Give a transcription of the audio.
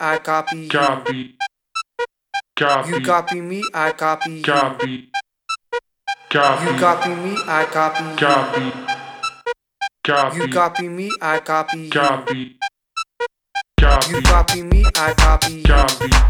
I copy. Copy. Copy. You copy me, I copy. Copy. Copy. You copy me, I copy. Copy. Copy. You copy me, I copy. Copy. Copy. You copy me, I copy. Copy.